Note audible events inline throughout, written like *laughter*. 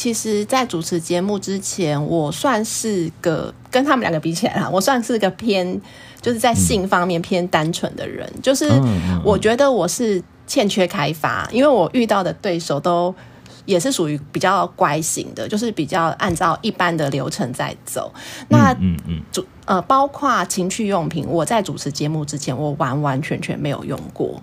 其实，在主持节目之前，我算是个跟他们两个比起来啦，我算是个偏就是在性方面偏单纯的人。嗯、就是我觉得我是欠缺开发，因为我遇到的对手都也是属于比较乖型的，就是比较按照一般的流程在走。那嗯嗯主呃，包括情趣用品，我在主持节目之前，我完完全全没有用过。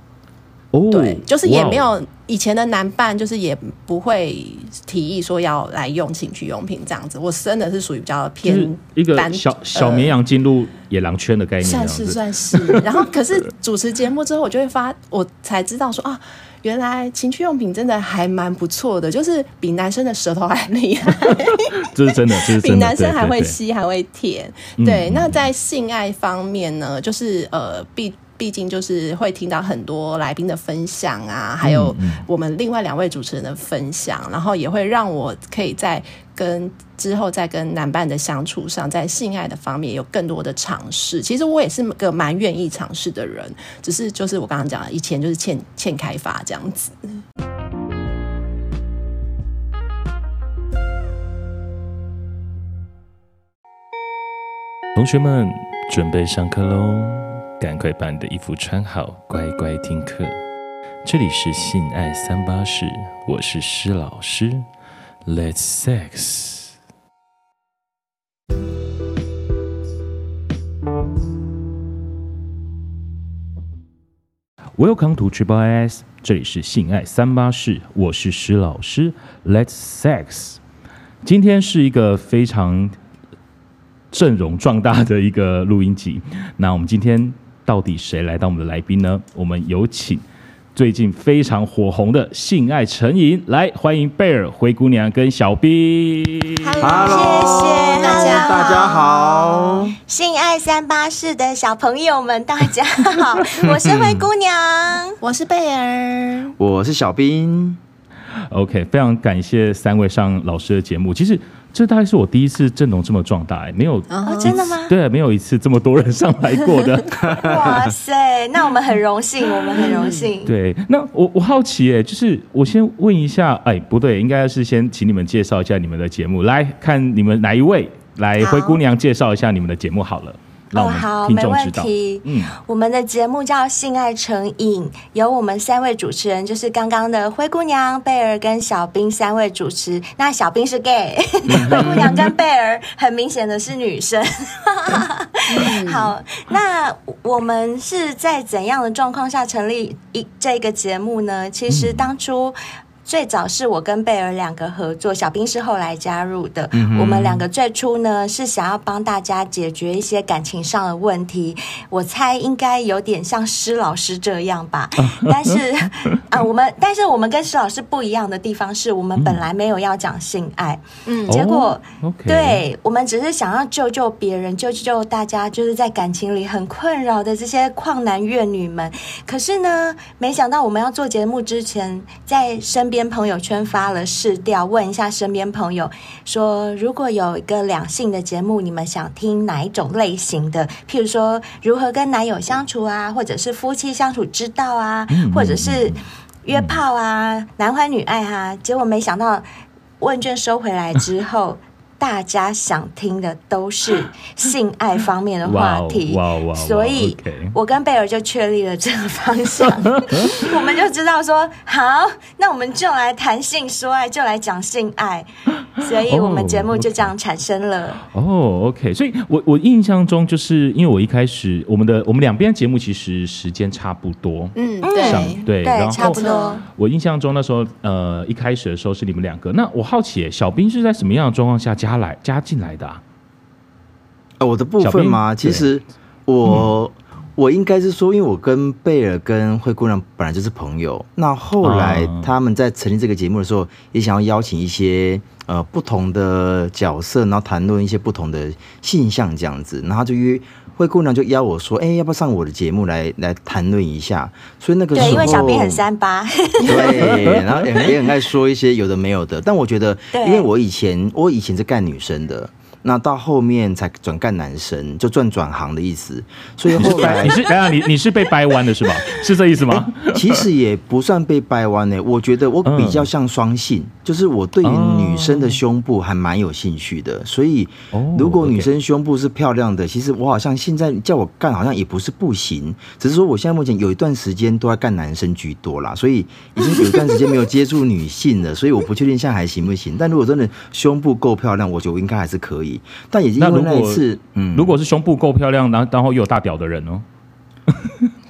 哦，对，就是也没有以前的男伴，就是也不会提议说要来用情趣用品这样子。我真的是属于比较偏一个小小绵羊进入野狼圈的概念，算是算是。然后，可是主持节目之后，我就会发，我才知道说啊，原来情趣用品真的还蛮不错的，就是比男生的舌头还厉害。*laughs* 这是真的，*laughs* 这是真的，比男生还会吸，还会舔。对，那在性爱方面呢，就是呃，必。毕竟就是会听到很多来宾的分享啊，还有我们另外两位主持人的分享，然后也会让我可以在跟之后在跟男伴的相处上，在性爱的方面有更多的尝试。其实我也是个蛮愿意尝试的人，只是就是我刚刚讲的，以前就是欠欠开发这样子。同学们，准备上课喽！赶快把你的衣服穿好，乖乖听课。这里是性爱三八室，我是施老师。Let's sex。Welcome to Triple S，这里是性爱三八室，我是施老师。Let's sex。今天是一个非常阵容壮大的一个录音集。那我们今天。到底谁来当我们的来宾呢？我们有请最近非常火红的性爱成瘾来欢迎贝尔、灰姑娘跟小兵。Hello，谢谢大家，大家好，*laughs* 性爱三八室的小朋友们，大家好，我是灰姑娘，我是贝尔，我是小兵。OK，非常感谢三位上老师的节目。其实。这大概是我第一次阵容这么壮大，哎，没有哦，真的吗？对，没有一次这么多人上来过的。*laughs* 哇塞，那我们很荣幸，我们很荣幸。*laughs* 对，那我我好奇，哎，就是我先问一下，哎，不对，应该是先请你们介绍一下你们的节目，来看你们哪一位来，灰姑娘介绍一下你们的节目好了。哦，好，没问题。嗯，我们的节目叫《性爱成瘾》，由我们三位主持人，就是刚刚的灰姑娘、贝尔跟小兵三位主持。那小兵是 gay，*laughs* 灰姑娘跟贝尔很明显的是女生。*laughs* 好，那我们是在怎样的状况下成立一这个节目呢？其实当初。最早是我跟贝尔两个合作，小兵是后来加入的。嗯、我们两个最初呢是想要帮大家解决一些感情上的问题，我猜应该有点像施老师这样吧。*laughs* 但是 *laughs* 啊、呃，我们但是我们跟施老师不一样的地方是我们本来没有要讲性爱，嗯，结果、对我们只是想要救救别人，救救大家，就是在感情里很困扰的这些旷男怨女们。可是呢，没想到我们要做节目之前，在身边。边朋友圈发了试调，问一下身边朋友说，如果有一个两性的节目，你们想听哪一种类型的？譬如说，如何跟男友相处啊，或者是夫妻相处之道啊，或者是约炮啊，男欢女爱啊。结果没想到 *laughs* 问卷收回来之后。大家想听的都是性爱方面的话题，所以，我跟贝尔就确立了这个方向，*laughs* 我们就知道说，好，那我们就来谈性说爱，就来讲性爱，所以我们节目就这样产生了。哦，OK，所以我我印象中就是因为我一开始我们的我们两边节目其实时间差不多，嗯，对。对，然后差不多。我印象中那时候呃一开始的时候是你们两个，那我好奇，小兵是在什么样的状况下加来加进来的啊？呃，我的部分吗，其实我、嗯、我应该是说，因为我跟贝尔跟灰姑娘本来就是朋友，那后来他们在成立这个节目的时候，也想要邀请一些呃不同的角色，然后谈论一些不同的现象这样子，然后就约灰姑娘就邀我说，哎、欸，要不要上我的节目来来谈论一下？所以那个时候，对，因为小编很三八，对，然后也也很爱说一些有的没有的。但我觉得，*laughs* 因为我以前我以前是干女生的，那到后面才转干男生，就转转行的意思。所以后来你是等下你你是被掰弯的是吧？是这意思吗？*laughs* 其实也不算被掰弯呢。我觉得我比较像双性，嗯、就是我对于女生的胸部还蛮有兴趣的。所以如果女生胸部是漂亮的，其实我好像现在叫我干好像也不是不行，只是说我现在目前有一段时间都在干男生居多啦，所以已经有一段时间没有接触女性了，*laughs* 所以我不确定现在还行不行。但如果真的胸部够漂亮，我觉得我应该还是可以。但也因为那一次，嗯，如果是胸部够漂亮，然后然后又有大屌的人哦，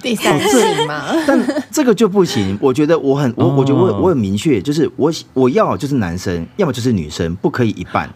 第三次嘛，*laughs* 但这个就不行。我觉得我很我我觉得我我很明确，就是我我要就是男生，要么就是女生，不可以一半。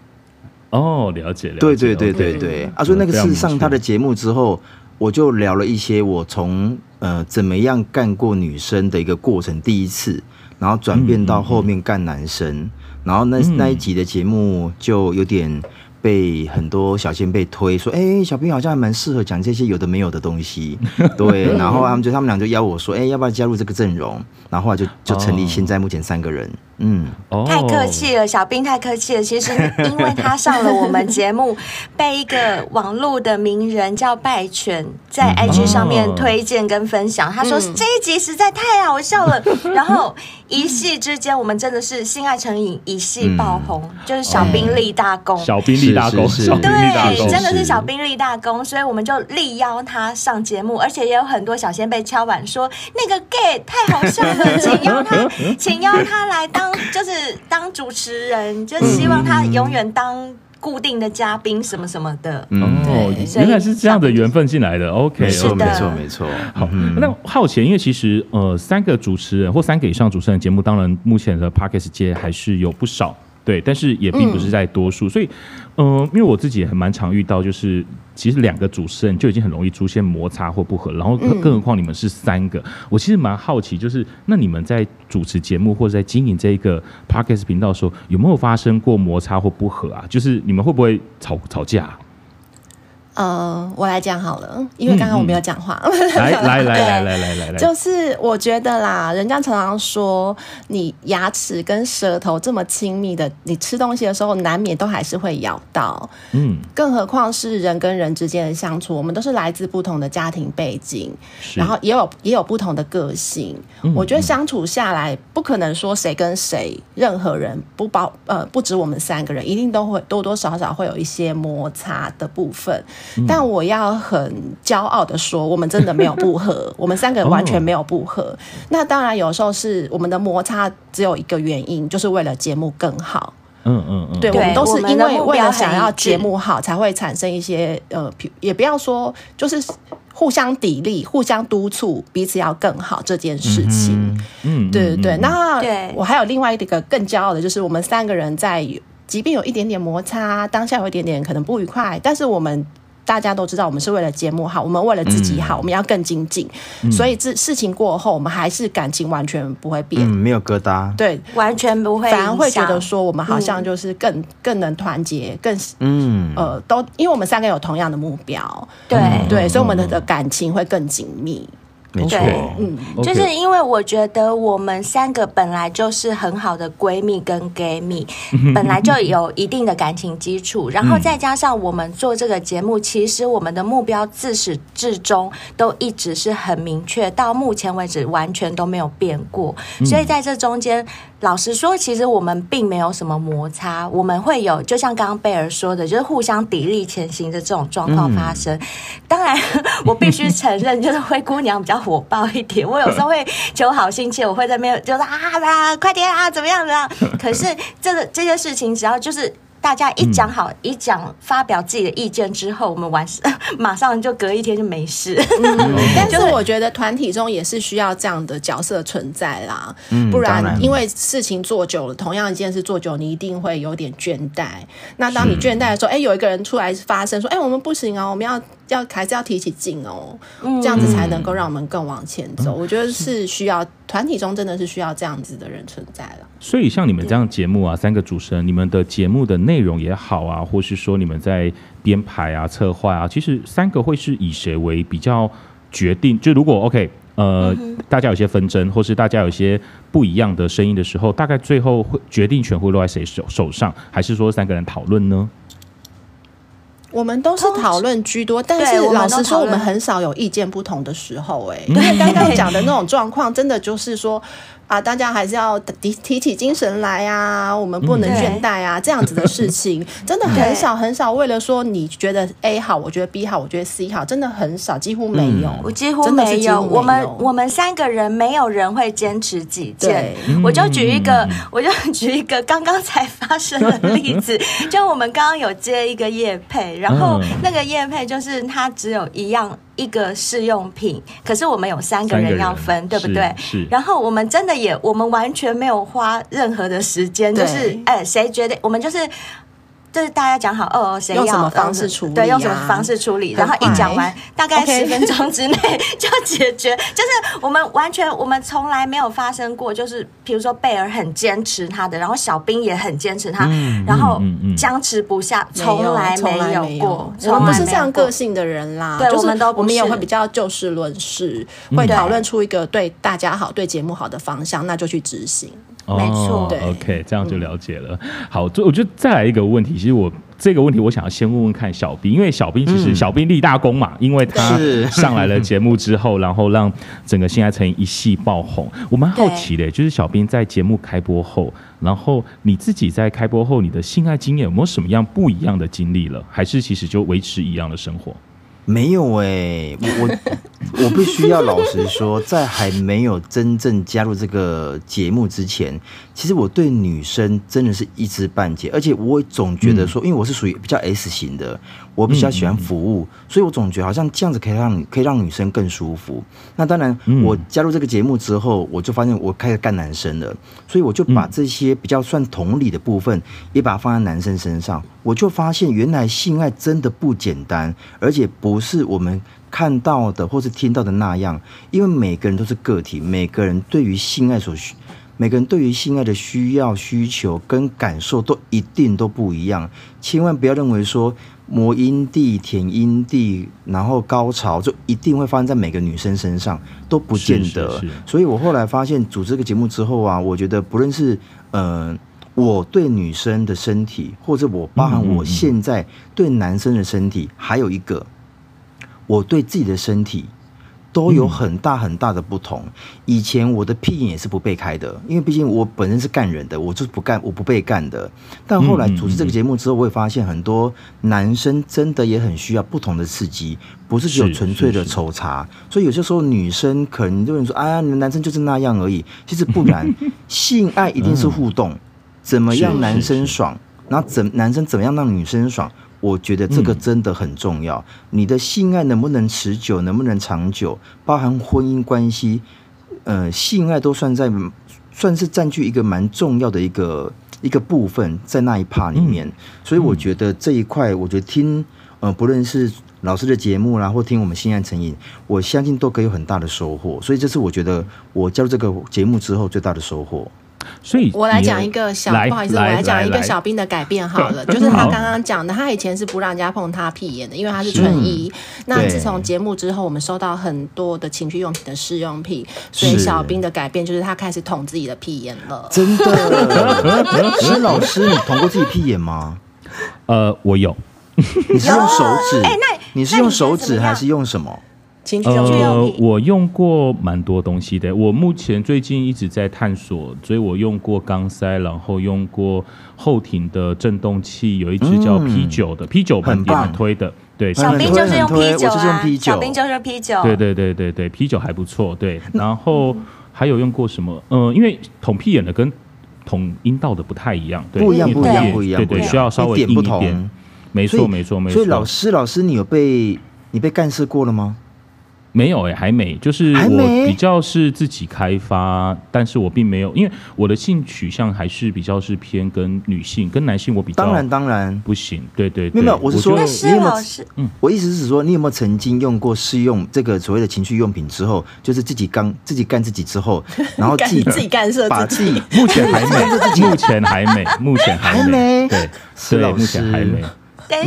哦，了解了解。对对对对对。啊，所以那个是上他的节目之后，我就聊了一些我从呃怎么样干过女生的一个过程，第一次，然后转变到后面干男生。然后那那一集的节目就有点被很多小先辈推说，哎、欸，小兵好像还蛮适合讲这些有的没有的东西，*laughs* 对。然后他们就他们俩就邀我说，哎、欸，要不要加入这个阵容？然后后来就就成立现在目前三个人。嗯，太客气了，小兵太客气了。其实因为他上了我们节目，*laughs* 被一个网络的名人叫拜犬在 IG 上面推荐跟分享，他说这一集实在太好笑了。*laughs* 然后一夕之间，我们真的是性爱成瘾，一夕爆红，就是小兵立大功，小兵立大功，对，真的是小兵立大功，所以我们就力邀他上节目，而且也有很多小仙被敲碗说那个 gay 太好笑了，*laughs* 请邀他，请邀他来当。就是当主持人，就希望他永远当固定的嘉宾，什么什么的。嗯，哦，原来是这样的缘分进来的。OK，没错，没错，没错。好，那好奇，因为其实呃，三个主持人或三个以上主持人节目，当然目前的 Podcast 界还是有不少。对，但是也并不是在多数，嗯、所以，嗯、呃，因为我自己也很蛮常遇到，就是其实两个主持人就已经很容易出现摩擦或不合，然后更更何况你们是三个，嗯、我其实蛮好奇，就是那你们在主持节目或者在经营这一个 Podcast 频道的时候，有没有发生过摩擦或不合啊？就是你们会不会吵吵架？呃，我来讲好了，因为刚刚我没有讲话。来 *laughs* 来来来来来来来，就是我觉得啦，人家常常说，你牙齿跟舌头这么亲密的，你吃东西的时候难免都还是会咬到。嗯，更何况是人跟人之间的相处，我们都是来自不同的家庭背景，然后也有也有不同的个性。我觉得相处下来，不可能说谁跟谁，任何人不包呃，不止我们三个人，一定都会多多少少会有一些摩擦的部分。但我要很骄傲的说，我们真的没有不合，*laughs* 我们三个完全没有不合。那当然有时候是我们的摩擦只有一个原因，就是为了节目更好。嗯嗯嗯，对，我们都是因为为了想要节目好，才会产生一些呃，也不要说就是互相砥砺、互相督促，彼此要更好这件事情。嗯，对对对。那我还有另外一个更骄傲的，就是我们三个人在，即便有一点点摩擦，当下有一点点可能不愉快，但是我们。大家都知道，我们是为了节目好，我们为了自己好，嗯、我们要更精进。嗯、所以这事情过后，我们还是感情完全不会变，嗯、没有疙瘩，对，完全不会，反而会觉得说，我们好像就是更、嗯、更能团结，更嗯。呃，都因为我们三个有同样的目标，对。对，所以我们的的感情会更紧密。没错，嗯，就是因为我觉得我们三个本来就是很好的闺蜜跟 gay 蜜，本来就有一定的感情基础，然后再加上我们做这个节目，其实我们的目标自始至终都一直是很明确，到目前为止完全都没有变过，所以在这中间。老实说，其实我们并没有什么摩擦，我们会有，就像刚刚贝尔说的，就是互相砥砺前行的这种状况发生。嗯、当然，*laughs* 我必须承认，就是灰姑娘比较火爆一点，我有时候会求好心切，我会在那边就是啊啊，快点啊，怎么样怎么样？*laughs* 可是这个这些事情，只要就是。大家一讲好，嗯、一讲发表自己的意见之后，我们完事，马上就隔一天就没事。嗯、*laughs* 但是我觉得团体中也是需要这样的角色存在啦，嗯、不然因为事情做久了，同样一件事做久，你一定会有点倦怠。那当你倦怠的时候，哎是，有一个人出来发声说，哎，我们不行啊，我们要。要还是要提起劲哦，这样子才能够让我们更往前走。嗯、我觉得是需要团体中真的是需要这样子的人存在了。所以像你们这样节目啊，三个主持人，你们的节目的内容也好啊，或是说你们在编排啊、策划啊，其实三个会是以谁为比较决定？就如果 OK，呃，嗯、大家有些纷争，或是大家有些不一样的声音的时候，大概最后会决定权会落在谁手手上？还是说三个人讨论呢？我们都是讨论居多，但是老实说，我们很少有意见不同的时候。哎，因为刚刚 *laughs* 讲的那种状况，真的就是说。啊，大家还是要提提起精神来啊！我们不能倦怠啊，这样子的事情 *laughs* 真的很少很少。为了说你觉得 A 好，我觉得 B 好，我觉得 C 好，真的很少，几乎没有。我几乎没有。我们我们三个人没有人会坚持己见。我就举一个，*laughs* 我就举一个刚刚才发生的例子，*laughs* 就我们刚刚有接一个业配，然后那个业配就是他只有一样。一个试用品，可是我们有三个人要分，对不对？是。然后我们真的也，我们完全没有花任何的时间，就是，哎，谁觉得我们就是。就是大家讲好哦，谁要用什么方式处理、啊？对，用什么方式处理？然后一讲完，大概十分钟之内 *laughs* 就解决。就是我们完全，我们从来没有发生过，就是比如说贝尔很坚持他的，然后小兵也很坚持他，嗯、然后僵持不下，从、嗯、来没有过。我们不是这样个性的人啦，对，我们都我们也会比较就事论事，会讨论出一个对大家好、对节目好的方向，那就去执行。没错，对，OK，这样就了解了。嗯、好，就我觉得再来一个问题，其实我这个问题我想要先问问看小兵，因为小兵其实小兵立大功嘛，嗯、因为他上来了节目之后，然后让整个性爱城一系爆红。我蛮好奇的，就是小兵在节目开播后，然后你自己在开播后，你的性爱经验有没有什么样不一样的经历了？还是其实就维持一样的生活？没有哎、欸，我我我必须要老实说，在还没有真正加入这个节目之前，其实我对女生真的是一知半解，而且我总觉得说，因为我是属于比较 S 型的。我比较喜欢服务，所以我总觉得好像这样子可以让可以让女生更舒服。那当然，我加入这个节目之后，我就发现我开始干男生了，所以我就把这些比较算同理的部分也把它放在男生身上。我就发现，原来性爱真的不简单，而且不是我们看到的或是听到的那样。因为每个人都是个体，每个人对于性爱所需，每个人对于性爱的需要、需求跟感受都一定都不一样。千万不要认为说。磨阴蒂、舔阴蒂，然后高潮就一定会发生在每个女生身上，都不见得。是是是。所以我后来发现，组这个节目之后啊，我觉得不论是呃，我对女生的身体，或者我包含我现在对男生的身体，嗯嗯嗯，还有一个我对自己的身体。都有很大很大的不同。以前我的屁眼也是不被开的，因为毕竟我本身是干人的，我就是不干，我不被干的。但后来主持这个节目之后，我也发现很多男生真的也很需要不同的刺激，不是只有纯粹的抽查。所以有些时候女生可能就会说：“哎呀，你们男生就是那样而已。”其实不然，*laughs* 性爱一定是互动，怎么样男生爽，然后怎男生怎么样让女生爽。我觉得这个真的很重要。你的性爱能不能持久，能不能长久，包含婚姻关系，呃，性爱都算在，算是占据一个蛮重要的一个一个部分，在那一趴里面。所以我觉得这一块，我觉得听呃，不论是老师的节目啦，或听我们性爱成瘾，我相信都可以有很大的收获。所以这是我觉得我加入这个节目之后最大的收获。所以我来讲一个小，不好意思，我来讲一个小兵的改变好了，*laughs* 就是他刚刚讲的，他以前是不让人家碰他屁眼的，因为他是纯一。那自从节目之后，我们收到很多的情趣用品的试用品，所以小兵的改变就是他开始捅自己的屁眼了。真的？*laughs* 是老师，你捅过自己屁眼吗？呃，我有。*laughs* 你是用手指？哎，那你是用手指还是用什么？呃，我用过蛮多东西的。我目前最近一直在探索，所以我用过钢塞，然后用过后庭的震动器，有一支叫 P 九的、嗯、P 九很很推的。对，小兵就是用 P 九啊，小兵就是 P 九。对对对对对，P 九还不错。对，然后还有用过什么？嗯、呃，因为捅屁眼的跟捅阴道的不太一样，对，不一样，不一样，不一样，对对，需要稍微硬一点。没错，没错，没错。所以老师，老师，你有被你被干涉过了吗？没有哎、欸，还没，就是我比较是自己开发，但是我并没有，因为我的性取向还是比较是偏跟女性，跟男性我比较当然当然。不行，对对对，没有，我是说，你有没有？嗯，我意思是说，你有没有曾经用过试用这个所谓的情趣用品之后，就是自己刚自己干自己之后，*laughs* 然后自己自己干涉自己，*laughs* 目前还没，目前还没，目 *laughs* 前还没，对，是老师，目前还没。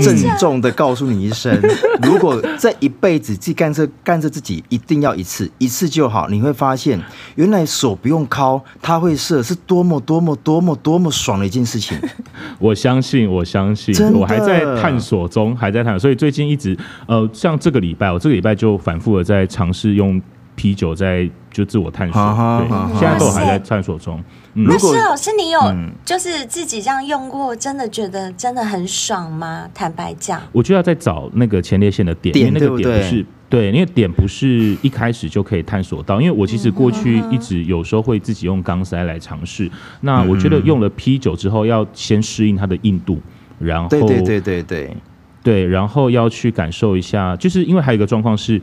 郑重的告诉你一声，*laughs* 如果这一辈子自己干涉干涉自己，一定要一次，一次就好。你会发现，原来手不用敲，它会射，是多么多么多么多么爽的一件事情。*laughs* 我相信，我相信，我还在探索中，还在探索。所以最近一直，呃，像这个礼拜，我这个礼拜就反复的在尝试用啤酒在就自我探索。对，现在都还在探索中。那施老师，你有就是自己这样用过，真的觉得真的很爽吗？坦白讲，我就要再找那个前列腺的点，点那个点不是对，因为点不是一开始就可以探索到。因为我其实过去一直有时候会自己用钢塞来尝试。那我觉得用了 P 九之后，要先适应它的硬度，然后对对对对对对，然后要去感受一下，就是因为还有一个状况是，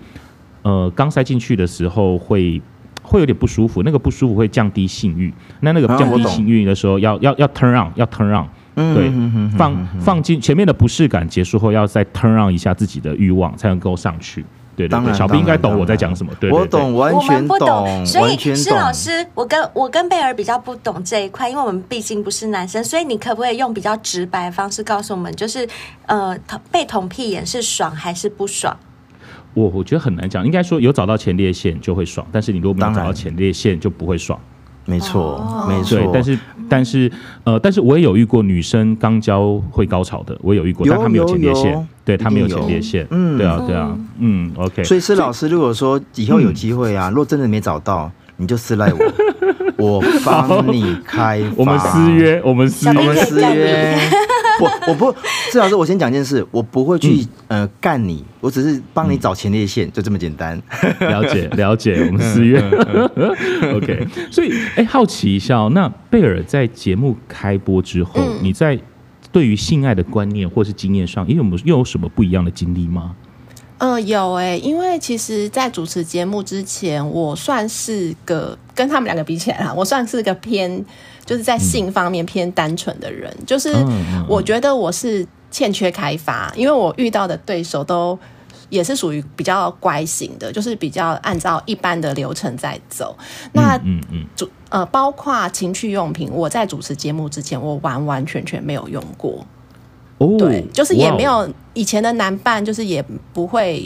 呃，钢塞进去的时候会。会有点不舒服，那个不舒服会降低性欲。那那个降低性欲的时候要，要要要 turn on，要 turn on，对，放放进前面的不适感结束后，要再 turn on 一下自己的欲望，才能够上去。对对对，小兵应该懂我在讲什么。对，我懂，完全不。懂所以施老师，我跟我跟贝尔比较不懂这一块，因为我们毕竟不是男生，所以你可不可以用比较直白的方式告诉我们，就是呃，被捅屁眼是爽还是不爽？我我觉得很难讲，应该说有找到前列腺就会爽，但是你如果没有找到前列腺就不会爽。没错，没错。但是但是呃，但是我也有遇过女生肛交会高潮的，我也有遇过，但她没有前列腺，对她没有前列腺。嗯，对啊，对啊，嗯，OK。所以施老师，如果说以后有机会啊，如果真的没找到，你就私赖我，*laughs* 我帮你开。我们私约，我们私我们私约。我我不，施老师，我先讲件事，我不会去、嗯、呃干你，我只是帮你找前列腺，嗯、就这么简单。*laughs* 了解了解，我们私约。OK，所以哎、欸，好奇一下、哦，那贝尔在节目开播之后，嗯、你在对于性爱的观念或是经验上，又有没有又有什么不一样的经历吗？嗯、呃，有哎、欸，因为其实，在主持节目之前，我算是个跟他们两个比起来啦，我算是个偏。就是在性方面偏单纯的人，嗯、就是我觉得我是欠缺开发，因为我遇到的对手都也是属于比较乖型的，就是比较按照一般的流程在走。那嗯嗯主呃，包括情趣用品，我在主持节目之前，我完完全全没有用过。对，就是也没有以前的男伴，就是也不会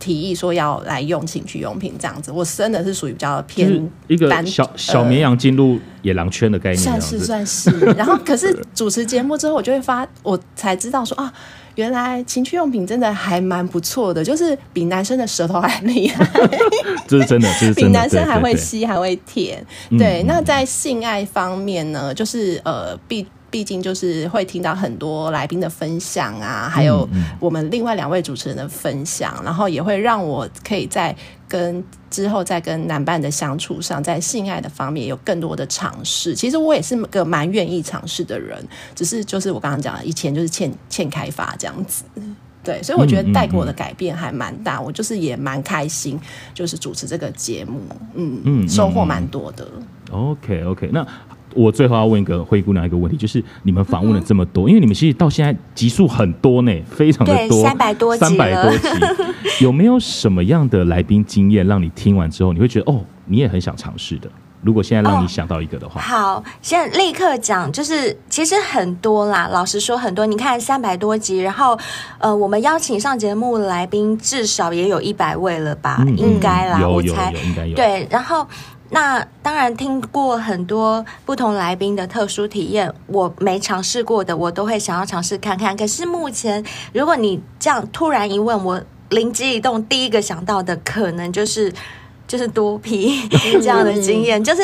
提议说要来用情趣用品这样子。我真的是属于比较偏一个小小绵羊进入野狼圈的概念，算是算是。然后可是主持节目之后，我就会发，我才知道说啊，原来情趣用品真的还蛮不错的，就是比男生的舌头还厉害。*laughs* 这是真的，这是比男生还会吸，还会舔。对，那在性爱方面呢，就是呃，必。毕竟就是会听到很多来宾的分享啊，还有我们另外两位主持人的分享，然后也会让我可以在跟之后在跟男伴的相处上，在性爱的方面有更多的尝试。其实我也是个蛮愿意尝试的人，只是就是我刚刚讲的，以前就是欠欠开发这样子。对，所以我觉得带给我的改变还蛮大，嗯嗯嗯、我就是也蛮开心，就是主持这个节目，嗯嗯，收获蛮多的。OK OK，那。我最后要问一个灰姑娘一个问题，就是你们访问了这么多，嗯、因为你们其实到现在集数很多呢，非常的多，三百多集，三百多集，*laughs* 有没有什么样的来宾经验让你听完之后你会觉得哦，你也很想尝试的？如果现在让你想到一个的话，哦、好，现在立刻讲，就是其实很多啦，老实说很多，你看三百多集，然后呃，我们邀请上节目的来宾至少也有一百位了吧？嗯、应该啦，有我猜有有应该有对，然后。那当然听过很多不同来宾的特殊体验，我没尝试过的，我都会想要尝试看看。可是目前，如果你这样突然一问，我灵机一动，第一个想到的可能就是 *laughs* 就是多 P *laughs* 这样的经验，就是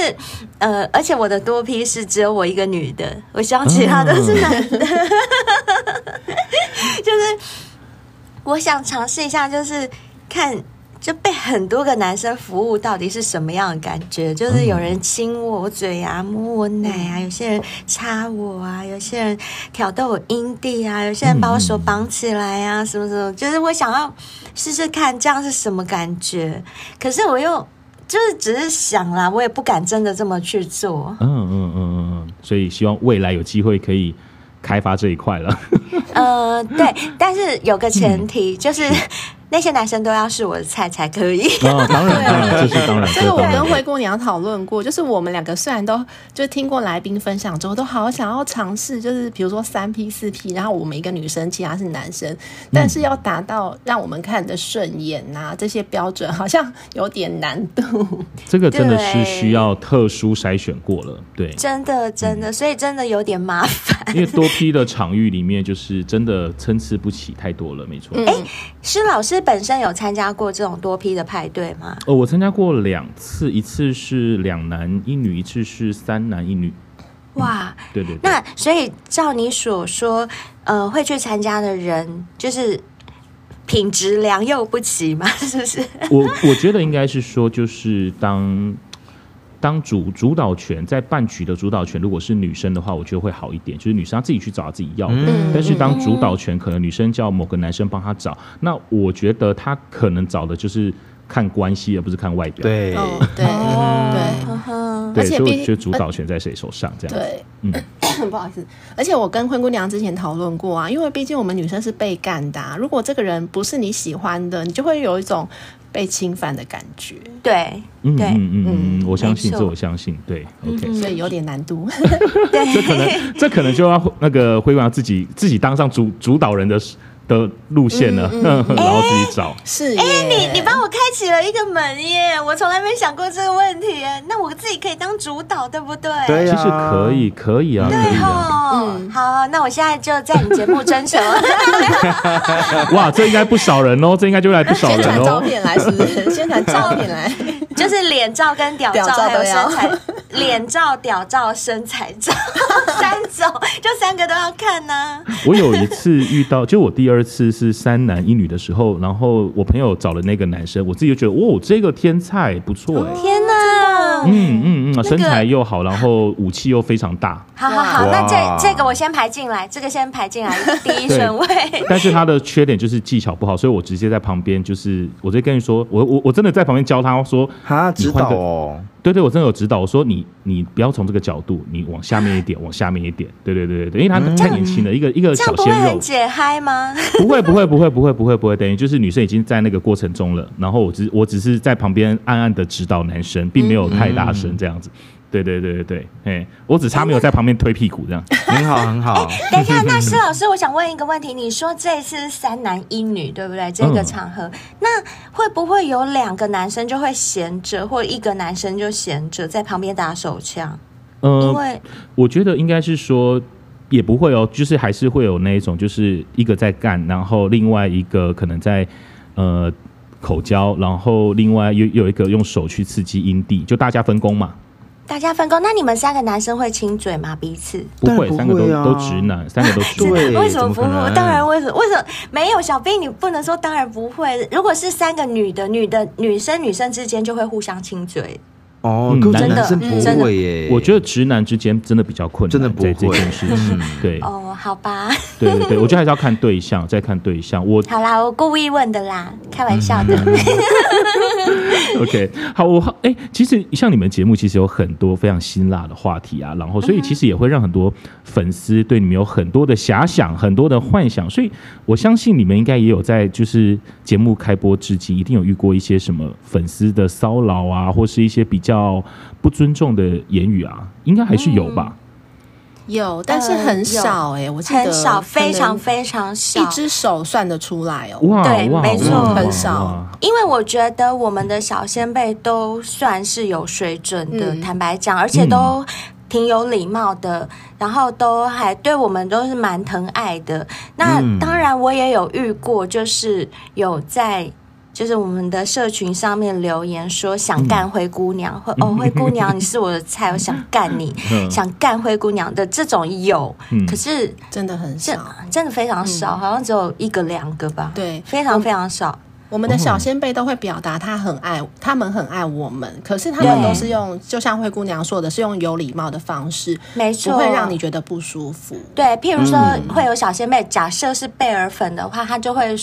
呃，而且我的多 P 是只有我一个女的，我希望其他都是男的，*laughs* 就是我想尝试一下，就是看。就被很多个男生服务，到底是什么样的感觉？就是有人亲我嘴啊，摸我奶啊，有些人插我啊，有些人挑逗我阴蒂啊，有些人把我手绑起来啊，什么什么。就是我想要试试看这样是什么感觉，可是我又就是只是想啦，我也不敢真的这么去做。嗯嗯嗯嗯嗯，所以希望未来有机会可以开发这一块了。呃，对，但是有个前提就是。那些男生都要是我的菜才可以。哦，当然，*laughs* 当然，这是当然。这个我跟灰姑娘讨论过，就是我们两个虽然都就听过来宾分享之后，都好想要尝试，就是比如说三 P 四 P，然后我们一个女生，其他是男生，但是要达到让我们看得顺眼呐、啊，这些标准好像有点难度。这个真的是需要特殊筛选过了，对，真的真的，所以真的有点麻烦。因为多 P 的场域里面，就是真的参差不齐太多了，没错。哎、嗯，施老师本身有参加过这种多批的派对吗？哦，我参加过两次，一次是两男一女，一次是三男一女。哇，对对对。那所以照你所说，呃，会去参加的人就是品质良莠不齐嘛？*laughs* 是不是？我我觉得应该是说，就是当。当主主导权在办局的主导权，如果是女生的话，我觉得会好一点。就是女生她自己去找她自己要的。嗯、但是当主导权可能女生叫某个男生帮她找，那我觉得她可能找的就是看关系，而不是看外表。对对对，对，所以我觉得主导权在谁手上？这样对，嗯，*coughs* 不好意思。而且我跟灰姑娘之前讨论过啊，因为毕竟我们女生是被干的、啊，如果这个人不是你喜欢的，你就会有一种。被侵犯的感觉，对，嗯嗯嗯嗯，我相信这，我相信，对，OK，所以有点难度，对，这可能，这可能就要那个灰姑娘自己自己当上主主导人的。的路线呢，嗯嗯、*laughs* 然后自己找。是，哎，你你帮我开启了一个门耶！我从来没想过这个问题耶。那我自己可以当主导，对不对？对啊，其实可以，可以啊，对哦。嗯，好，那我现在就在你节目征求。*laughs* 哇，这应该不少人哦，这应该就来不少人哦。宣传照片来是不是？*laughs* 宣传照片来，就是脸照跟屌照还有身材，脸照、屌照、身材照三种，就三个都要看呢。我有一次遇到，就我第二。次是三男一女的时候，然后我朋友找了那个男生，我自己就觉得，哦，这个天菜不错哎！天哪，嗯嗯嗯，身材又好，然后武器又非常大。好好好，那这这个我先排进来，这个先排进来第一顺位。但是他的缺点就是技巧不好，所以我直接在旁边，就是我直接跟你说，我我我真的在旁边教他说，他知道哦。对对，我真的有指导。我说你你不要从这个角度，你往下面一点，往下面一点。对对对对对，因为他太年轻了，一个一个小鲜肉。解嗨吗？不会不会不会不会不会不会，等于就是女生已经在那个过程中了，然后我只我只是在旁边暗暗的指导男生，并没有太大声这样子。对对对对对，哎，我只差没有在旁边推屁股这样，很好很好。等一下，*laughs* 那施老师，我想问一个问题，你说这次是三男一女，对不对？这个场合，嗯、那会不会有两个男生就会闲着，或一个男生就闲着在旁边打手枪？嗯，因为我觉得应该是说也不会哦，就是还是会有那一种，就是一个在干，然后另外一个可能在呃口交，然后另外有有一个用手去刺激阴蒂，就大家分工嘛。大家分工，那你们三个男生会亲嘴吗？彼此不会，三个都都直男，三个都直男。*laughs* 为什么不会？当然为什么？为什么没有？小兵，你不能说当然不会。如果是三个女的，女的女生女生之间就会互相亲嘴。哦，男男生不会耶。我觉得直男之间真的比较困难，真的不会这件事情。*laughs* 对哦，好吧。*laughs* 对对对，我觉得还是要看对象，再看对象。我好啦，我故意问的啦，开玩笑的。*laughs* OK，好，我哎、欸，其实像你们节目，其实有很多非常辛辣的话题啊，然后所以其实也会让很多粉丝对你们有很多的遐想，很多的幻想。所以我相信你们应该也有在就是节目开播至今，一定有遇过一些什么粉丝的骚扰啊，或是一些比较。不尊重的言语啊，应该还是有吧？有，但是很少哎、欸，我记得很少，非常非常少，一只手算得出来哦。哇，对，没错，很少。因为我觉得我们的小先辈都算是有水准的，嗯、坦白讲，而且都挺有礼貌的，嗯、然后都还对我们都是蛮疼爱的。那当然，我也有遇过，就是有在。就是我们的社群上面留言说想干灰姑娘，或、嗯、哦灰姑娘你是我的菜，我想干你，嗯、*laughs* 想干灰姑娘的这种有，嗯、可是真的很少，真的非常少，嗯、好像只有一个两个吧，对，非常非常少。我们的小先辈都会表达他很爱，他们很爱我们，可是他们都是用，就像灰姑娘说的，是用有礼貌的方式，没错，不会让你觉得不舒服。对，譬如说会有小先辈，假设是贝尔粉的话，他就会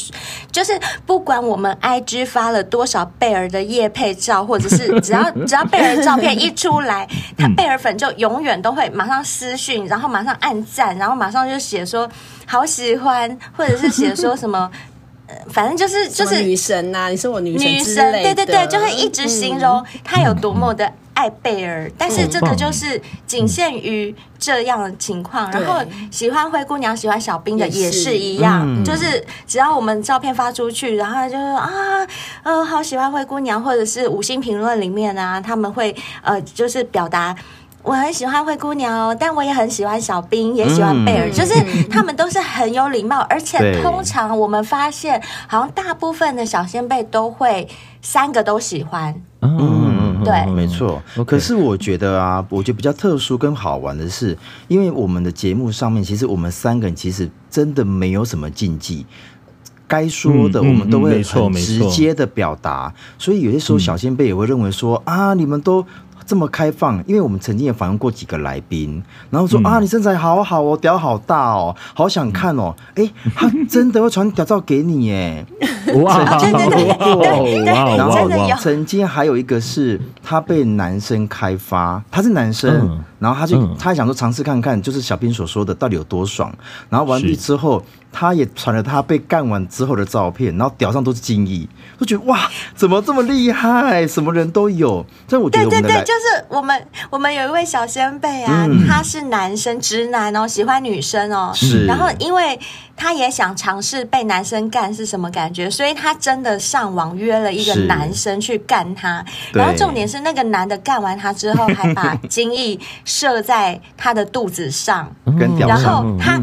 就是不管我们 IG 发了多少贝尔的夜配照，或者是只要 *laughs* 只要贝尔的照片一出来，他贝尔粉就永远都会马上私讯，然后马上按赞，然后马上就写说好喜欢，或者是写说什么。反正就是就是女神呐、啊，你是我女神，女神，对对对，就会一直形容她有多么的爱贝尔。嗯、但是这个就是仅限于这样的情况。嗯、然后喜欢灰姑娘、喜欢小兵的也是一样，是就是只要我们照片发出去，然后就说啊，呃，好喜欢灰姑娘，或者是五星评论里面啊，他们会呃，就是表达。我很喜欢灰姑娘哦，但我也很喜欢小兵，也喜欢贝尔，嗯、就是他们都是很有礼貌，而且通常我们发现，好像大部分的小仙贝都会三个都喜欢。嗯，对，没错。可是我觉得啊，我觉得比较特殊跟好玩的是，因为我们的节目上面，其实我们三个人其实真的没有什么禁忌，该说的我们都会很直接的表达，所以有些时候小仙贝也会认为说啊，你们都。这么开放，因为我们曾经也访问过几个来宾，然后说、嗯、啊，你身材好好哦，屌好大哦，好想看哦，*laughs* 哎，他真的会传屌照给你耶，*laughs* 哇，真的哇，然后曾经还有一个是他被男生开发，他是男生，嗯、然后他就、嗯、他还想说尝试看看，就是小兵所说的到底有多爽，然后完毕之后。他也传了他被干完之后的照片，然后屌上都是精液，就觉得哇，怎么这么厉害？什么人都有。但我觉得我对对对，就是我们我们有一位小仙贝啊，嗯、他是男生，直男哦，喜欢女生哦，是。然后因为他也想尝试被男生干是什么感觉，所以他真的上网约了一个男生去干他。然后重点是那个男的干完他之后，还把 *laughs* 精液射在他的肚子上，跟屌上，然后他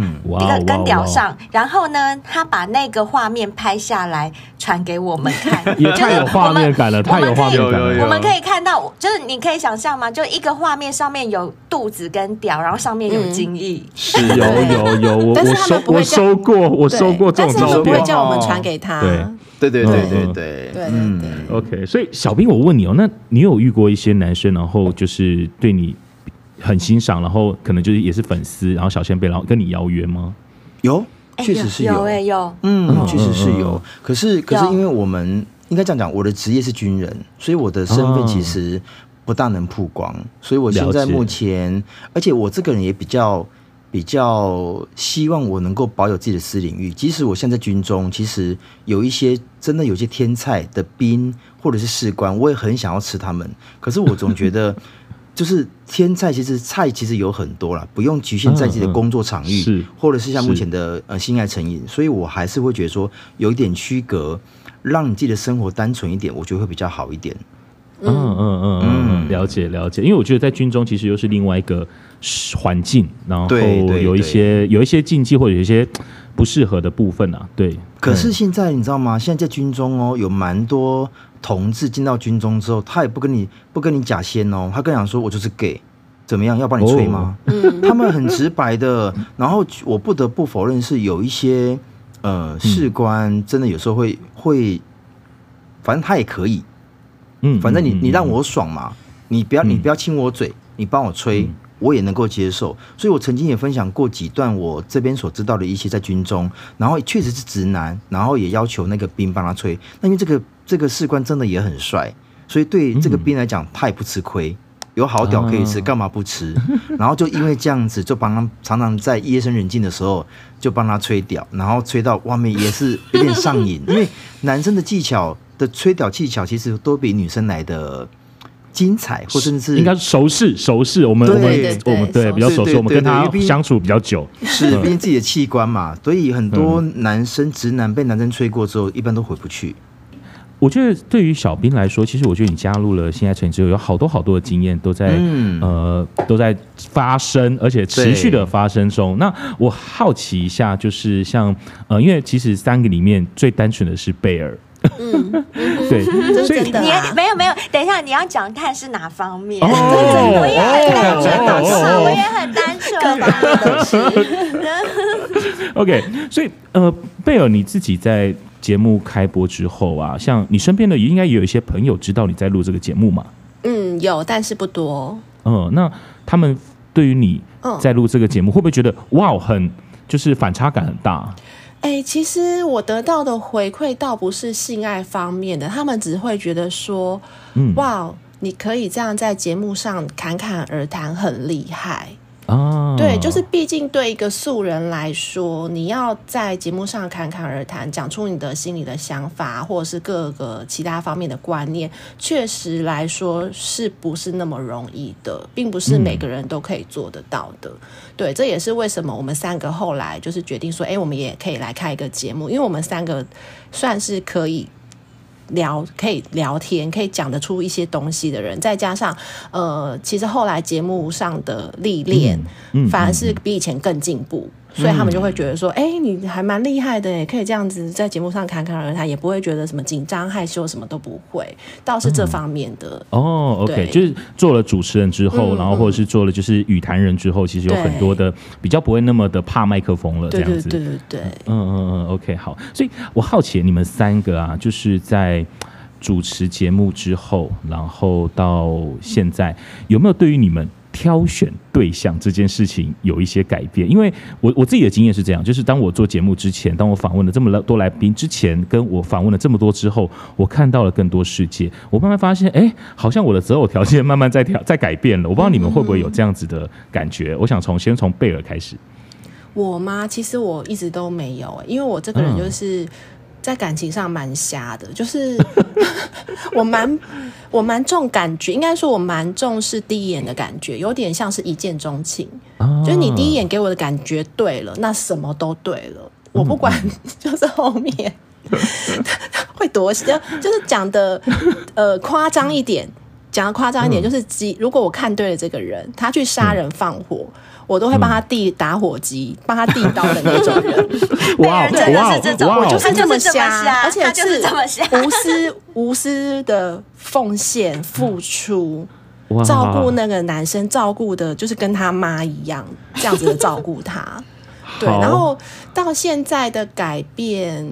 一个跟屌上。然后呢，他把那个画面拍下来传给我们看，*laughs* 也太有画面感了，太有画面感了。我们可以看到，就是你可以想象吗？就一个画面上面有肚子跟屌，然后上面有精液。是有有有，我我收我收过，我收过这种照片。但是他们不会叫我们传给他。对对对对对对对。嗯，OK。所以小兵，我问你哦，那你有遇过一些男生，然后就是对你很欣赏，然后可能就是也是粉丝，然后小仙贝，然后跟你邀约吗？有。确实是有，有，有，有嗯，确实是有。可是，可是，因为我们应该这样讲，我的职业是军人，所以我的身份其实不大能曝光。所以我现在目前，而且我这个人也比较比较希望我能够保有自己的私领域。即使我现在在军中，其实有一些真的有些天菜的兵或者是士官，我也很想要吃他们。可是我总觉得。就是天菜，其实菜其实有很多啦，不用局限在自己的工作场域，嗯嗯、或者是像目前的呃性爱成瘾，所以我还是会觉得说有一点区隔，让你自己的生活单纯一点，我觉得会比较好一点。嗯嗯嗯嗯，了解了解，因为我觉得在军中其实又是另外一个环境，然后有一些有一些禁忌或者有一些不适合的部分啊。对，可是现在你知道吗？现在在军中哦，有蛮多。同志进到军中之后，他也不跟你不跟你假先哦，他跟你讲说：“我就是 gay，怎么样？要帮你吹吗？”哦、*laughs* 他们很直白的。然后我不得不否认，是有一些呃士官真的有时候会会，反正他也可以，嗯，反正你你让我爽嘛，你不要你不要亲我嘴，你帮我吹。嗯我也能够接受，所以我曾经也分享过几段我这边所知道的一些在军中，然后确实是直男，然后也要求那个兵帮他吹。那因为这个这个士官真的也很帅，所以对这个兵来讲，他也不吃亏，有好屌可以吃，干嘛不吃？然后就因为这样子，就帮他常常在夜深人静的时候就帮他吹屌，然后吹到外面也是有点上瘾，*laughs* 因为男生的技巧的吹屌技巧其实都比女生来的。精彩，或甚至应该是熟识，熟识。我们我们我们对比较熟悉，我们跟他相处比较久，是毕竟自己的器官嘛，所以很多男生直男被男生吹过之后，一般都回不去。我觉得对于小兵来说，其实我觉得你加入了新爱成瘾之后，有好多好多的经验都在呃都在发生，而且持续的发生中。那我好奇一下，就是像呃，因为其实三个里面最单纯的是贝尔。嗯，对，所以你没有没有，等一下你要讲看是哪方面？哦，我也很单纯，我也很单纯。OK，所以呃，贝尔你自己在节目开播之后啊，像你身边的应该也有一些朋友知道你在录这个节目嘛？嗯，有，但是不多。嗯，那他们对于你在录这个节目，会不会觉得哇，很就是反差感很大？哎、欸，其实我得到的回馈倒不是性爱方面的，他们只会觉得说，嗯，哇，你可以这样在节目上侃侃而谈，很厉害啊。对，就是毕竟对一个素人来说，你要在节目上侃侃而谈，讲出你的心里的想法，或者是各个其他方面的观念，确实来说是不是那么容易的，并不是每个人都可以做得到的。嗯、对，这也是为什么我们三个后来就是决定说，哎，我们也可以来开一个节目，因为我们三个算是可以。聊可以聊天，可以讲得出一些东西的人，再加上呃，其实后来节目上的历练，嗯嗯、反而是比以前更进步。所以他们就会觉得说，哎、欸，你还蛮厉害的，哎，可以这样子在节目上侃侃而谈，也不会觉得什么紧张害羞，什么都不会，倒是这方面的。嗯、哦，OK，就是做了主持人之后，嗯、然后或者是做了就是语坛人之后，其实有很多的比较不会那么的怕麦克风了，这样子。对对对对对。嗯嗯嗯，OK，好。所以我好奇你们三个啊，就是在主持节目之后，然后到现在，有没有对于你们？挑选对象这件事情有一些改变，因为我我自己的经验是这样，就是当我做节目之前，当我访问了这么多来宾之前，跟我访问了这么多之后，我看到了更多世界，我慢慢发现，哎，好像我的择偶条件慢慢在调在改变了。我不知道你们会不会有这样子的感觉？我想从先从贝尔开始。我吗？其实我一直都没有，因为我这个人就是。嗯在感情上蛮瞎的，就是 *laughs* 我蛮我蛮重感觉，应该说我蛮重视第一眼的感觉，有点像是一见钟情。哦、就是你第一眼给我的感觉对了，那什么都对了。我不管，*laughs* 就是后面 *laughs* 会多就就是讲的呃夸张一点，讲的夸张一点，就是即如果我看对了这个人，他去杀人放火。嗯我都会帮他递打火机，帮、嗯、他递刀的那种人。*laughs* 哇 *laughs* 真的是这种！我就是这么瞎，而且是无私 *laughs* 无私的奉献付出，照顾那个男生，照顾的就是跟他妈一样这样子的照顾他。对，然后到现在的改变，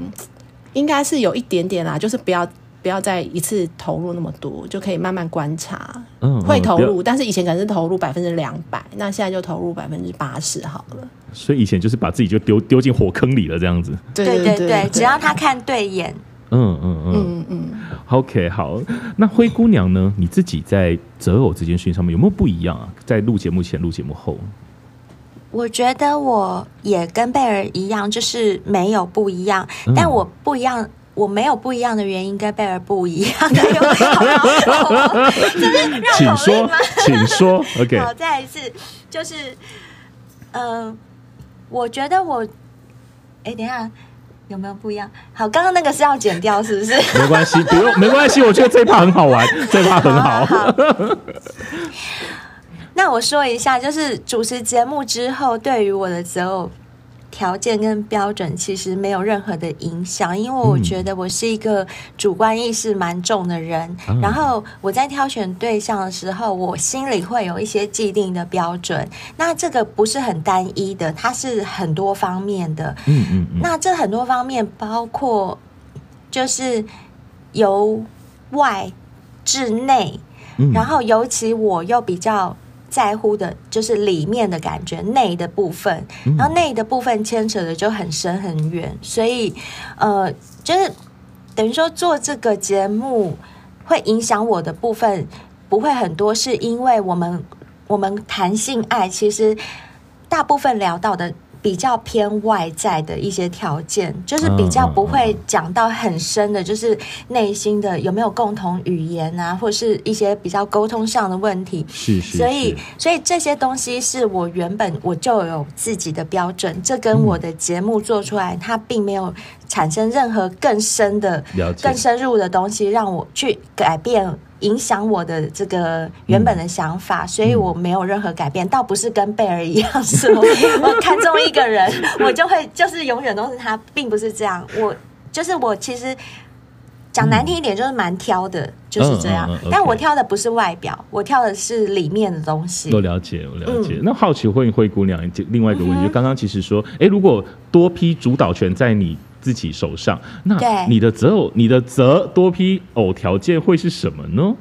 应该是有一点点啦，就是不要。不要再一次投入那么多，就可以慢慢观察。嗯，会投入，但是以前可能是投入百分之两百，那现在就投入百分之八十好了。所以以前就是把自己就丢丢进火坑里了，这样子。对对对，对对只要他看对眼。嗯嗯嗯嗯嗯。OK，好。那灰姑娘呢？你自己在择偶这件事情上面有没有不一样啊？在录节目前、录节目后，我觉得我也跟贝尔一样，就是没有不一样，嗯、但我不一样。我没有不一样的原因，跟贝尔不一样的 *laughs* 原因，就是绕口令吗？请说，请说。OK，好，再一次，就是，呃，我觉得我，哎，等一下有没有不一样？好，刚刚那个是要剪掉，是不是？没关系，不用，没关系。我觉得这一趴很好玩，*laughs* 这一趴很好。好好那我说一下，就是主持节目之后，对于我的择偶。条件跟标准其实没有任何的影响，因为我觉得我是一个主观意识蛮重的人。嗯、然后我在挑选对象的时候，我心里会有一些既定的标准。那这个不是很单一的，它是很多方面的。嗯嗯嗯。那这很多方面包括，就是由外至内，嗯、然后尤其我又比较。在乎的就是里面的感觉，内的部分，然后内的部分牵扯的就很深很远，所以呃，就是等于说做这个节目会影响我的部分不会很多，是因为我们我们谈性爱，其实大部分聊到的。比较偏外在的一些条件，就是比较不会讲到很深的，就是内心的有没有共同语言啊，或是一些比较沟通上的问题。是是是。所以，所以这些东西是我原本我就有自己的标准，这跟我的节目做出来，它并没有产生任何更深的、更深入的东西，让我去改变。影响我的这个原本的想法，嗯、所以我没有任何改变。倒不是跟贝尔一样，是 *laughs* 我我看中一个人，我就会就是永远都是他，并不是这样。我就是我，其实讲难听一点，就是蛮挑的，嗯、就是这样。但我挑的不是外表，我挑的是里面的东西。都了解，我了解。嗯、那好奇问灰姑娘，另外一个问题，嗯、就刚刚其实说，哎，如果多批主导权在你自己手上，那你的择偶，你的择多批偶条件会是什么呢？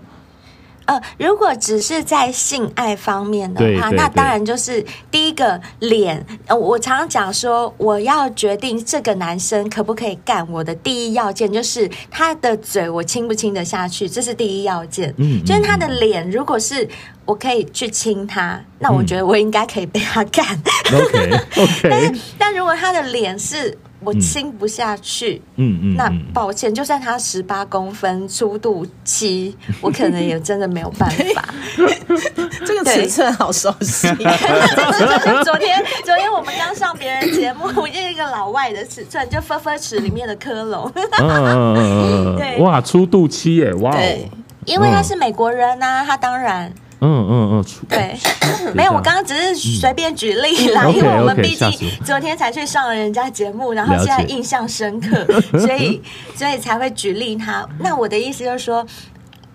呃，如果只是在性爱方面的话，那当然就是第一个脸。呃，我常常讲说，我要决定这个男生可不可以干我的第一要件，就是他的嘴我亲不亲得下去，这是第一要件。嗯，就是他的脸，如果是我可以去亲他，那我觉得我应该可以被他干。嗯、OK OK，但是但如果他的脸是。我亲不下去，嗯嗯，那抱歉，就算他十八公分粗度七，我可能也真的没有办法。*laughs* 这个尺寸好熟悉，*laughs* 昨天昨天我们刚上别人节目，我用一个老外的尺寸，就分分尺里面的科隆。*laughs* 对，哇，粗度七耶，哇，对，因为他是美国人呐，他当然。嗯嗯嗯，对，*laughs* 没有，我刚刚只是随便举例啦，因为我们毕竟昨天才去上了人家节目，然后现在印象深刻，*laughs* 所以所以才会举例他。那我的意思就是说，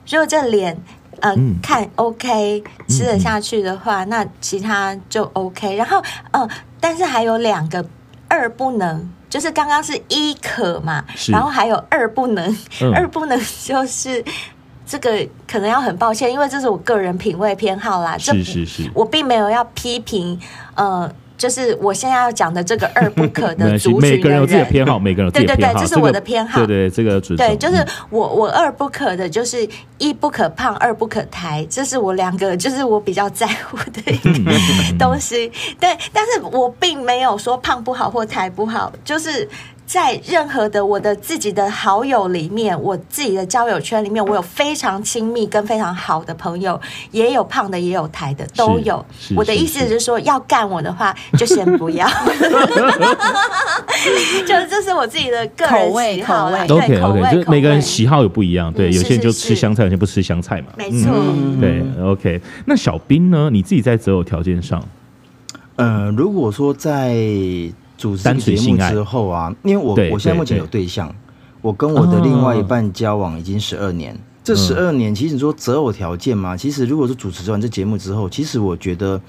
如果这脸呃看 OK 吃得下去的话，那其他就 OK。然后呃，但是还有两个二不能，就是刚刚是一可嘛，然后还有二不能，二不能 *laughs* 就是。这个可能要很抱歉，因为这是我个人品味偏好啦。是是是，我并没有要批评，呃，就是我现在要讲的这个二不可的 *laughs* 族群的人，每个人有自己的偏好，每个人有自己的偏好，对对对，这是我的偏好。对对，这个对，就是我我二不可的，就是一不可胖，二不可抬，这是我两个，*laughs* 就是我比较在乎的一个东西。对，但是我并没有说胖不好或抬不好，就是。在任何的我的自己的好友里面，我自己的交友圈里面，我有非常亲密跟非常好的朋友，也有胖的，也有台的，都有。我的意思是说，要干我的话，就先不要。*laughs* 就这是我自己的个人喜好啦，口味，对，口味，就每个人喜好有不一样。对，有些人就吃香菜，有些人不吃香菜嘛。没错。对，OK。那小兵呢？你自己在择偶条件上，呃，如果说在。主持节目之后啊，因为我我现在目前有对象，我跟我的另外一半交往已经十二年。这十二年，其实你说择偶条件嘛，其实如果是主持完这节目之后，其实我觉得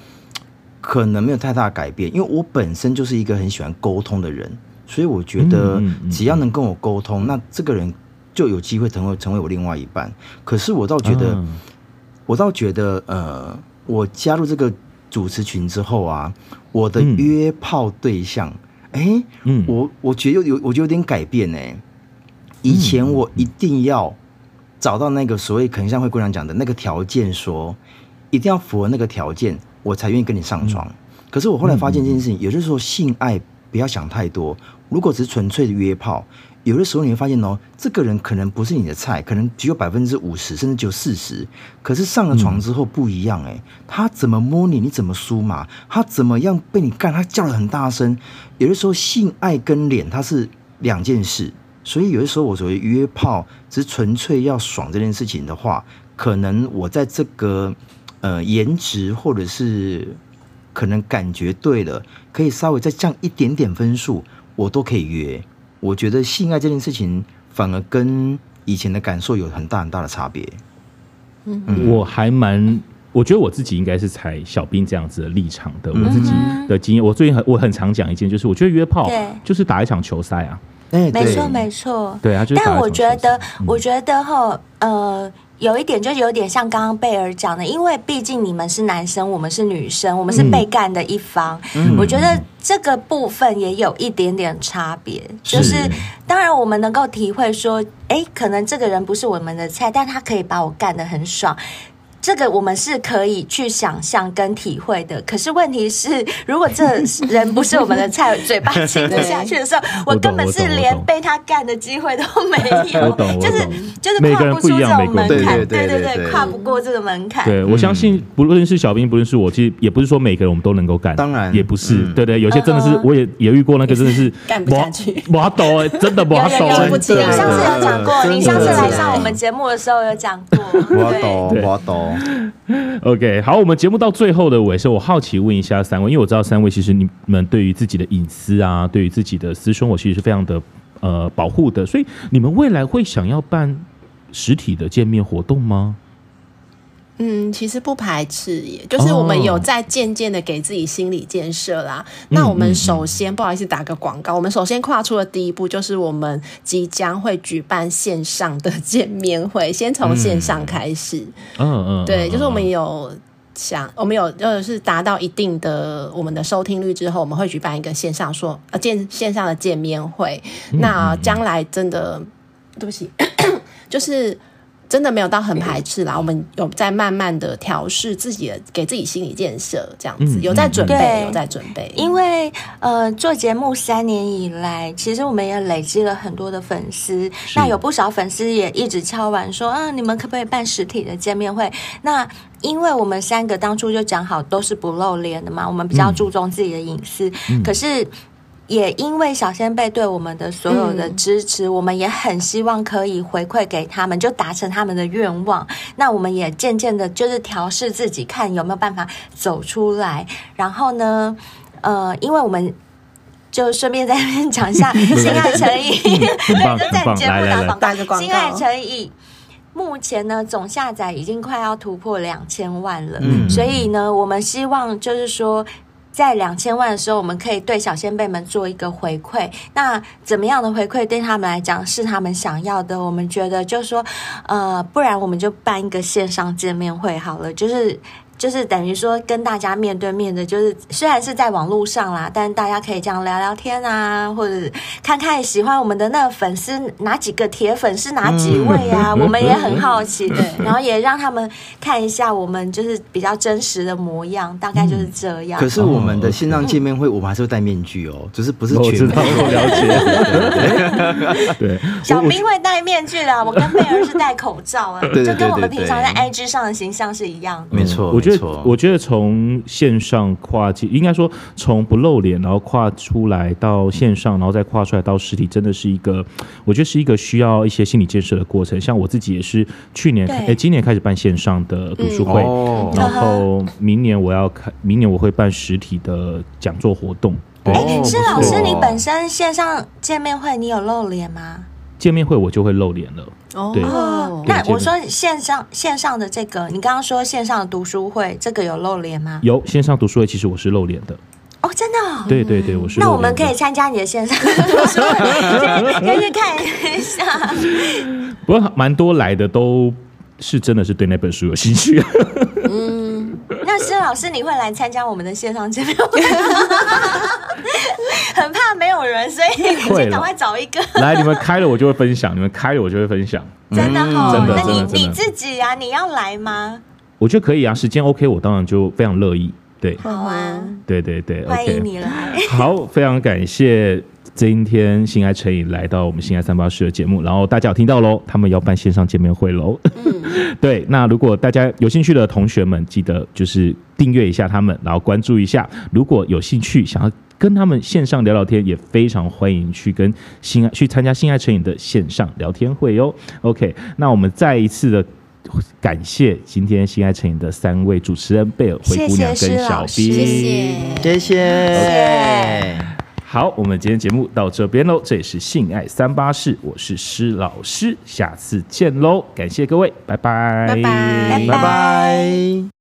可能没有太大改变，因为我本身就是一个很喜欢沟通的人，所以我觉得只要能跟我沟通，那这个人就有机会成为成为我另外一半。可是我倒觉得，我倒觉得，呃，我加入这个。主持群之后啊，我的约炮对象，哎、我我觉得有有，我觉得有点改变哎。以前我一定要找到那个所谓可能像灰姑娘讲的那个条件，说一定要符合那个条件，我才愿意跟你上床。嗯、可是我后来发现这件事情，也就是说性爱不要想太多，如果只是纯粹的约炮。有的时候你会发现哦，这个人可能不是你的菜，可能只有百分之五十，甚至只有四十。可是上了床之后不一样哎，他怎么摸你，你怎么输嘛？他怎么样被你干？他叫得很大声。有的时候性爱跟脸它是两件事，所以有的时候我所谓约炮只是纯粹要爽这件事情的话，可能我在这个呃颜值或者是可能感觉对了，可以稍微再降一点点分数，我都可以约。我觉得性爱这件事情反而跟以前的感受有很大很大的差别。嗯，我还蛮，我觉得我自己应该是采小兵这样子的立场的。我自己的经验，我最近很我很常讲一件，就是我觉得约炮就是打一场球赛啊。没错没错，对啊。就但我觉得，我觉得哈，呃。有一点就有点像刚刚贝尔讲的，因为毕竟你们是男生，我们是女生，我们是被干的一方。嗯、我觉得这个部分也有一点点差别，是就是当然我们能够体会说，哎，可能这个人不是我们的菜，但他可以把我干得很爽。这个我们是可以去想象跟体会的，可是问题是，如果这人不是我们的菜，嘴巴亲不下去的时候，我根本是连被他干的机会都没有，*laughs* 就是就是跨不出这种门槛，对对对，跨不过这个门槛。对，我相信不论是小兵，不论是我，其实也不是说每个人我们都能够干，当然。也不是，对对，有些真的是我也也遇过那个真的是 *laughs* 干不下去，我抖哎，真的滑倒。你上次有讲过，你上次来上我们节目的时候有讲过，滑倒滑 OK，好，我们节目到最后的尾声，我好奇问一下三位，因为我知道三位其实你们对于自己的隐私啊，对于自己的私生活，其实是非常的呃保护的，所以你们未来会想要办实体的见面活动吗？嗯，其实不排斥，也就是我们有在渐渐的给自己心理建设啦。哦、那我们首先、嗯、不好意思打个广告，我们首先跨出的第一步就是我们即将会举办线上的见面会，先从线上开始。嗯嗯，嗯对，就是我们有想，我们有就是达到一定的我们的收听率之后，我们会举办一个线上说呃见线上的见面会。嗯、那将来真的，对不起，*coughs* 就是。真的没有到很排斥啦，我们有在慢慢的调试自己的，给自己心理建设，这样子有在准备，有在准备。因为呃，做节目三年以来，其实我们也累积了很多的粉丝，那有不少粉丝也一直敲完说啊，你们可不可以办实体的见面会？那因为我们三个当初就讲好都是不露脸的嘛，我们比较注重自己的隐私，嗯、可是。也因为小仙贝对我们的所有的支持，嗯、我们也很希望可以回馈给他们，就达成他们的愿望。那我们也渐渐的，就是调试自己，看有没有办法走出来。然后呢，呃，因为我们就顺便在那边讲一下 *laughs* 心爱诚意，对，就在节目打广告。心爱诚意目前呢，总下载已经快要突破两千万了，嗯、所以呢，我们希望就是说。在两千万的时候，我们可以对小仙贝们做一个回馈。那怎么样的回馈对他们来讲是他们想要的？我们觉得就是说，呃，不然我们就办一个线上见面会好了，就是。就是等于说跟大家面对面的，就是虽然是在网络上啦，但大家可以这样聊聊天啊，或者看看喜欢我们的那个粉丝哪几个铁粉是哪几位啊，*laughs* 我们也很好奇，对，然后也让他们看一下我们就是比较真实的模样，大概就是这样。可是我们的线上见面会，我们还是会戴面具哦，只是不是全。我知道，我了解。*laughs* 对，小兵会戴面具的，我跟贝儿是戴口罩啊，就跟我们平常在 IG 上的形象是一样的。没错，我觉得。我觉得从线上跨界，应该说从不露脸，然后跨出来到线上，然后再跨出来到实体，真的是一个，我觉得是一个需要一些心理建设的过程。像我自己也是去年，哎对，今年开始办线上的读书会，嗯、然后明年我要开，明年我会办实体的讲座活动。哎，是老师，你本身线上见面会你有露脸吗？见面会我就会露脸了。哦，对那我说线上线上的这个，你刚刚说线上的读书会，这个有露脸吗？有线上读书会，其实我是露脸的。哦，真的？对对对，我是。那我们可以参加你的线上读书会，可以去看一下。不过蛮多来的都是真的是对那本书有兴趣。老师，你会来参加我们的线上见面会？*laughs* 很怕没有人，所以你赶快找一个。来，你们开了我就会分享，你们开了我就会分享。*laughs* 真的好，真的。那你你自己啊，你要来吗？我觉得可以啊，时间 OK，我当然就非常乐意。对，好啊，对对对，欢迎你来。好，非常感谢今天新爱成瘾来到我们新爱三八室的节目，然后大家有听到喽，他们要办线上见面会喽。嗯，*laughs* 对，那如果大家有兴趣的同学们，记得就是订阅一下他们，然后关注一下。如果有兴趣想要。跟他们线上聊聊天，也非常欢迎去跟新爱去参加新爱成瘾的线上聊天会哟。OK，那我们再一次的感谢今天心爱成瘾的三位主持人贝尔、灰姑娘跟小 B，，谢谢，谢谢。好，我们今天节目到这边喽。这里是性爱三八式，我是施老师，下次见喽。感谢各位，拜拜，拜拜，拜拜。